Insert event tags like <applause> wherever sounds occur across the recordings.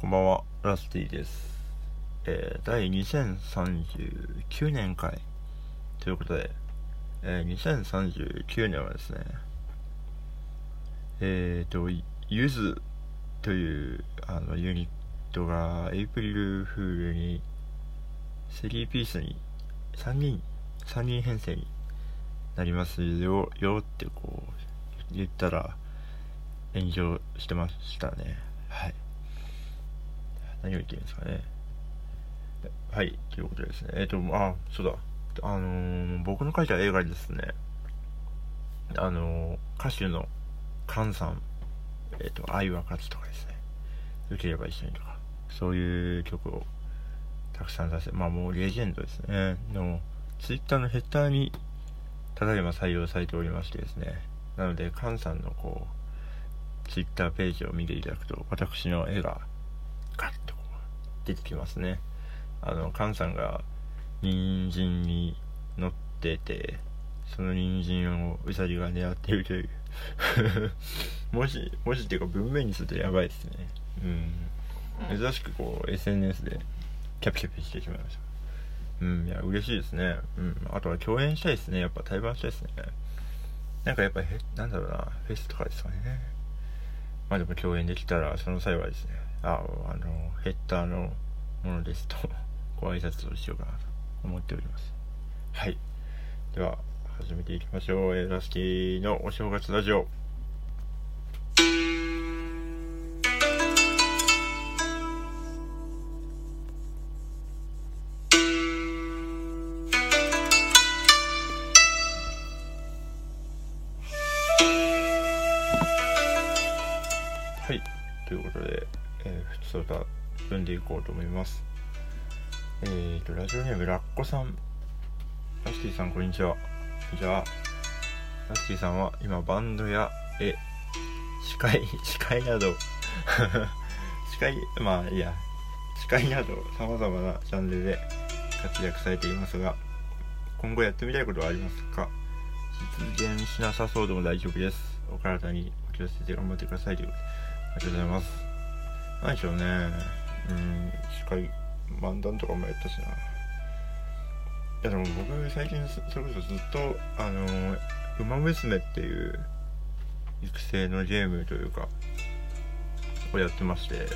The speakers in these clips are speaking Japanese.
こんばんは、ラスティです。えー、第2039年回ということで、えー、2039年はですね、えーと、ゆずというあのユニットがエイプリルフールに3ピースに3人、3人編成になりますよ、よってこう言ったら炎上してましたね。はい。何を言ってるんですかね。はい、ということですね。えっ、と、あ、そうだ。あのー僕の書いた映画にですね、あのー歌手のカンさん、えっ、と、愛は勝つとかですね、よければ一緒にとか、そういう曲をたくさん出して、まあもうレジェンドですね、の、ツイッターのヘッダーに、ただいま採用されておりましてですね、なので、カンさんのこう、ツイッターページを見ていただくと、私の絵が、出てきますね。あの、カンさんが人参に乗ってて、その人参をウサギが狙っているという。<laughs> もし、もしっていうか文面にするとやばいですね。うん。珍しくこう SNS でキャピキャピしてしまいました。うん、いや、嬉しいですね。うん。あとは共演したいですね。やっぱ対バンしたいですね。なんかやっぱへ、なんだろうな、フェスとかですかね。まあでも共演できたら、その際はですね、あ、あの、ヘッダーのものですと、<laughs> ご挨拶をしようかなと思っております。はい。では、始めていきましょう。えラスキーのお正月ラジオ。はい。ということで、えー、普通歌読んでいこうと思います。えーと、ラジオネームラッコさん。ラスティさん、こんにちは。こんにちは。ラスティさんは今バンドや絵、司会、<laughs> 司会など、<laughs> 司会、まあいや、司会など様々なジャンルで活躍されていますが、今後やってみたいことはありますか？実現しなさそうでも大丈夫です。お体にお気をつけて頑張ってくださいということでありがとうございます。何でしょうね。うん、司会、漫談とかもやったしな。いやでも僕最近そそれこそずっと、あのー、ウマ娘っていう育成のゲームというか、をやってまして、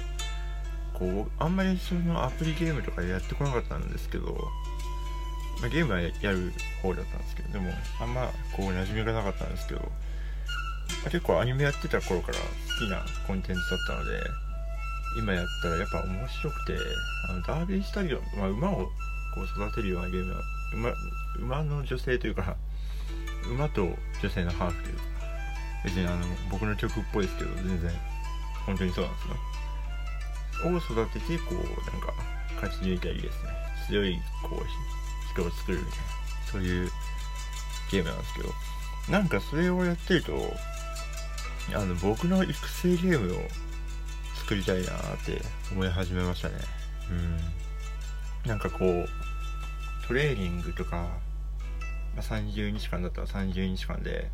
こう、あんまりそのアプリゲームとかやってこなかったんですけど、まあ、ゲームはやる方だったんですけど、でも、あんまこう馴染みがなかったんですけど、まあ結構アニメやってた頃から好きなコンテンツだったので、今やったらやっぱ面白くて、あのダービースタリオ、まあ、馬をこう育てるようなゲームは、馬馬の女性というか、馬と女性のハーフというか、別にあの僕の曲っぽいですけど、全然本当にそうなんですよ。を育てて、こう、なんか、勝ち抜いたりですね、強い、こう、人を作るみたいな、そういうゲームなんですけど、なんかそれをやってると、あの、僕の育成ゲームを作りたいなって思い始めましたね。うん。なんかこう、トレーニングとか、まあ、30日間だったら30日間で、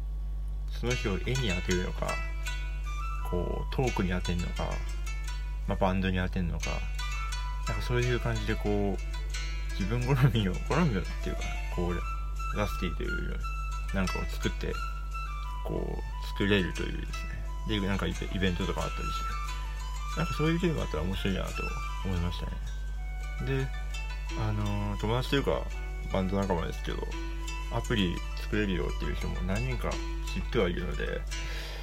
その日を絵に当てるのか、こう、トークに当てるのか、まあ、バンドに当てるのか、なんかそういう感じでこう、自分好みを、好みをっていうか、こう、ラスティというなんかを作って、こう、作れるというですね。で、なんかイベイベントとかあったりして、なんかそういうゲームあったら面白いなと思いましたね。で、あのー友達というか、バンド仲間ですけど、アプリ作れるよっていう人も何人か知ってはいるので、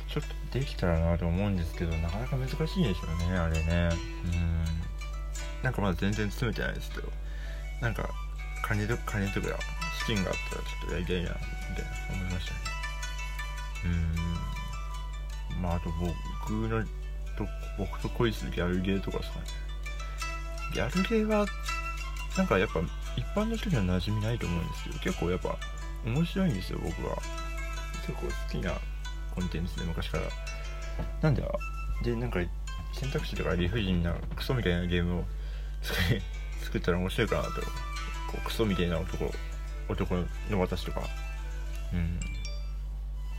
ちょっとできたらなと思うんですけど、なかなか難しいんでしょうね、あれね。うん。なんかまだ全然詰めてないですけど、なんか、金と金とか資金があったらちょっとやりたいな、みたいな思いましたね。うん。まあ、あと僕の、と僕と恋するギャルゲーとかですかね。ギャルゲーは、なんかやっぱ一般の人には馴染みないと思うんですけど、結構やっぱ面白いんですよ、僕は。結構好きなコンテンツで昔から。なんで、で、なんか選択肢とか理不尽なクソみたいなゲームを <laughs> 作ったら面白いかなと。こうクソみたいな男、男の私とか。うん。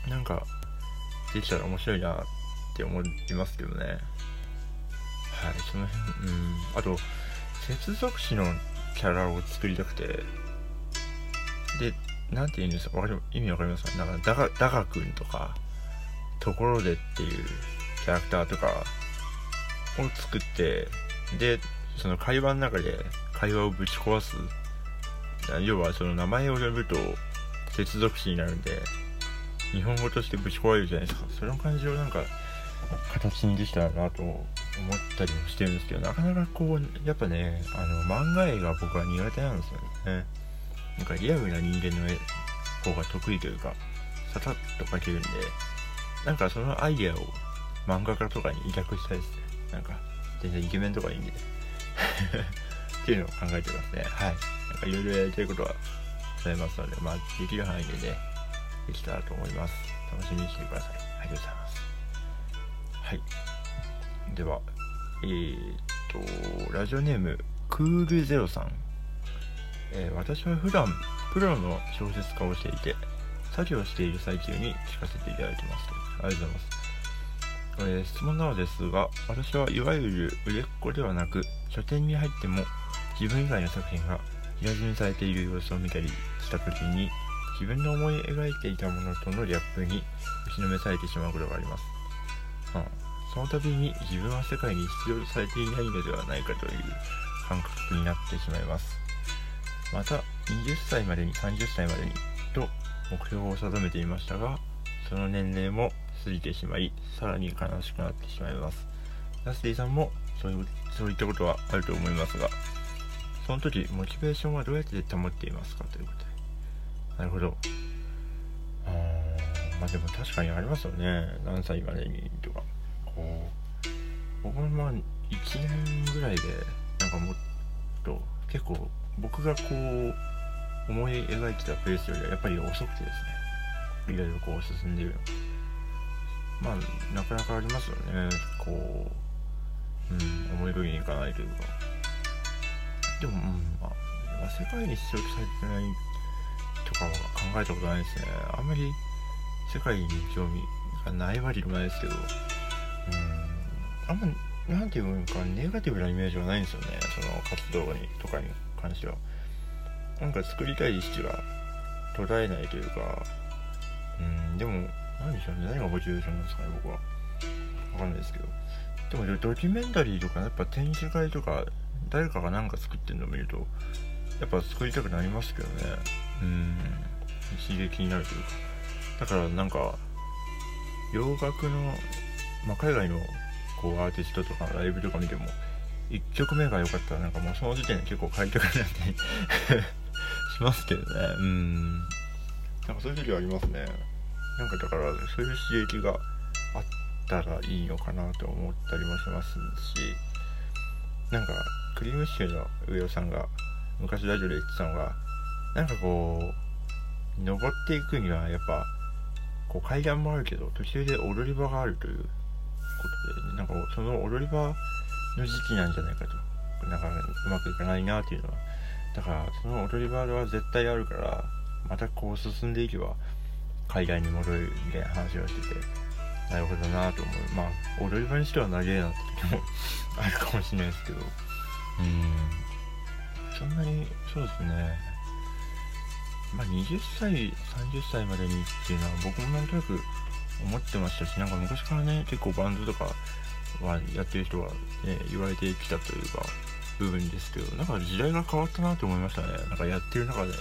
なんか、できたら面白いなってって思いますけどね。はい。その辺うんあと接続詞のキャラを作りたくてでなんて言うんですかかり意味わかりますか？なんかダガダガ君とかところでっていうキャラクターとかを作ってでその会話の中で会話をぶち壊す要はその名前を呼ぶと接続詞になるんで日本語としてぶち壊れるじゃないですかその感じをなんか形にできたらなと思ったりもしてるんですけどなかなかこうやっぱねあの漫画絵が僕は苦手なんですよね。なんかリアルな人間の絵方が得意というかささっと描けるんでなんかそのアイデアを漫画家とかに委託したいですね。なんか全然イケメンとかいいんで。<laughs> っていうのを考えてますね。はい。なんかいろいろやりたいことはございますのでまあできる範囲でねできたらと思います。楽しみにしてください。ありがとうございます。はい。ではえー、っとラジオネームクールゼロさん、えー、私は普段プロの小説家をしていて作業している最中に聞かせていただいてますありがとうございます、えー、質問なのですが私はいわゆる売れっ子ではなく書店に入っても自分以外の作品が平積みされている様子を見たりした時に自分の思い描いていたものとのギャップに打ちのめされてしまうことがあります、うん、その度に自分は世界に必要とされていないのではないかという感覚になってしまいます。また20歳までに30歳までにと目標を定めていましたがその年齢も過ぎてしまいさらに悲しくなってしまいます。ラスティさんもそういうそういったことはあると思いますがその時モチベーションはどうやって保っていますかということで。なるほど。まあでも確かにありますよね。何歳までにとか。こう僕もまあ1年ぐらいでなんかもっと結構僕がこう思い描いてたペースよりはやっぱり遅くてですね。いろいろこう進んでる。まあなかなかありますよね。こううん思い通りにいかないというか。でも、うんまあ、世界に必要とされてないとかは考えたことないですね。あんまり世界に興味がないわけでもないですけどうんあんまなんていうかネガティブなイメージはないんですよね。その活動にとかに関しては。なんか作りたい意識が途絶えないというかうんでも何でしょうね。何がモチベーションなんですかね僕は。わかんないですけど。でもドキュメンタリーとかやっぱ展示会とか誰かが何か作ってるのを見るとやっぱ作りたくなりますけどね。うん刺激になるというか。だからなんか洋楽の、まあ、海外のこうアーティストとかライブとか見ても1曲目が良かったらなんかもうその時点で結構買いたくなったりしますけどね。うん。なんかそういう時はありますね。なんかだからそういう刺激があったらいいのかなと思ったりもしますし。なんかクリームシチューの上尾さんが昔ラジオで言ってたのがなんかこう登っていくにはやっぱこう階段もあるけど途中で踊り場があるということで、なんかその踊り場の時期なんじゃないかとなんかうまくいかないなっていうのはだからその踊り場は絶対あるからまたこう進んでいけば海外に戻るみたいな話をしててなるほどなと思うまあ踊り場にしては長えなって時もあるかもしれないですけどうんそんなにそうですねまあ20歳30歳までにっていうのは僕もなんとなく思ってましたしなんか昔からね結構バンドとかはやってる人は、ね、言われてきたというか部分ですけどなんか時代が変わったなと思いましたね。なんかやってる中で。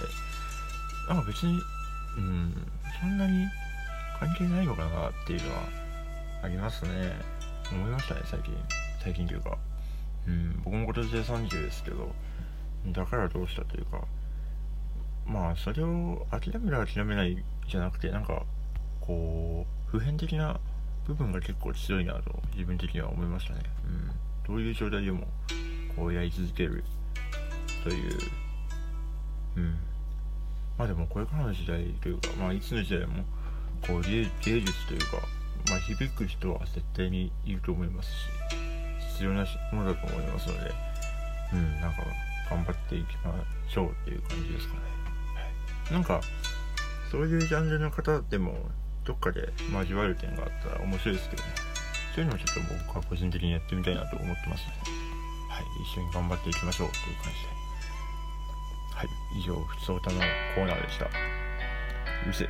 なんか別にうんそんなに関係ないのかなっていうのはありますね。思いましたね最近。最近というか。うん僕も今年で30ですけどだからどうしたというか。まあそれを諦める諦めないじゃなくてなんかこう普遍的な部分が結構強いなと自分的には思いましたね。うん。どういう状態でもこうやり続けるという、うん。まあでもこれからの時代というか、まあいつの時代もこう芸術というか、まあ響く人は絶対にいると思いますし、必要なものだと思いますので、うん、なんか頑張っていきましょうっていう感じですかね。なんか、そういうジャンルの方でもどっかで交わる点があったら面白いですけどねそういうのをちょっと僕は個人的にやってみたいなと思ってますので、はい、一緒に頑張っていきましょうという感じで。はい、以上、ふつおたのコーナーでした。うるせえ。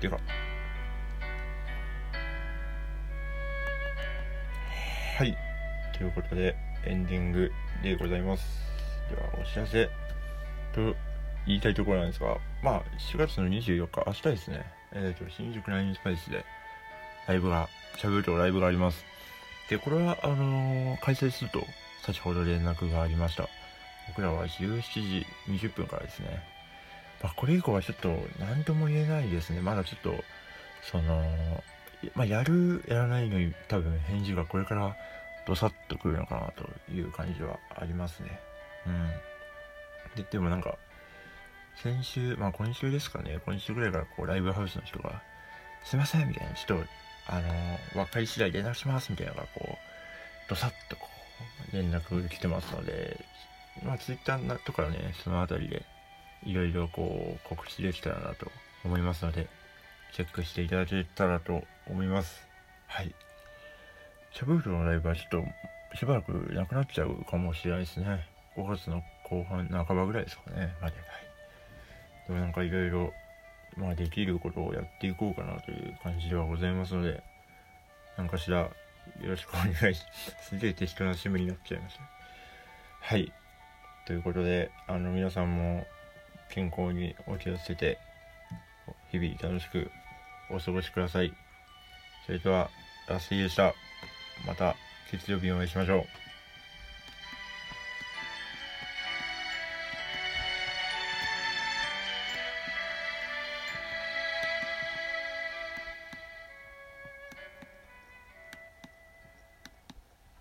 でか。はい、ということで、エンディングでございます。では、お知らせと言いたいところなんですが、まあ、4月の24日、明日ですね、えっ、ー、と、新宿ラインスパイスで、ライブが、しゃべるとライブがあります。で、これは、あのー、開催すると、先ほど連絡がありました。僕らは17時20分からですね。まあ、これ以降はちょっと何とも言えないですね。まだちょっと、その、まあ、やる、やらないのに多分返事がこれからどさっとくるのかなという感じはありますね。うん。で、でもなんか、先週、まあ今週ですかね、今週ぐらいからこうライブハウスの人が、すいませんみたいな、ちょっと、あのー、分かり次第連絡しますみたいなのがこう、どさっとこう、連絡来てますので、まあツイッターとかね、そのあたりで、いろいろこう、告知できたらなと思いますので、チェックしていただけたらと思います。はい。シャブールのライブはちょっと、しばらくなくなっちゃうかもしれないですね。5月の後半、半ばぐらいですかね、まで。はい。でもなんかいろいろ、まあできることをやっていこうかなという感じではございますので、何かしらよろしくお願いしま <laughs> す。すげえ適当な趣味になっちゃいました。はい。ということで、あの皆さんも健康にお気をつけて、日々楽しくお過ごしください。それでは、ラスティでした。また月曜日お会いしましょう。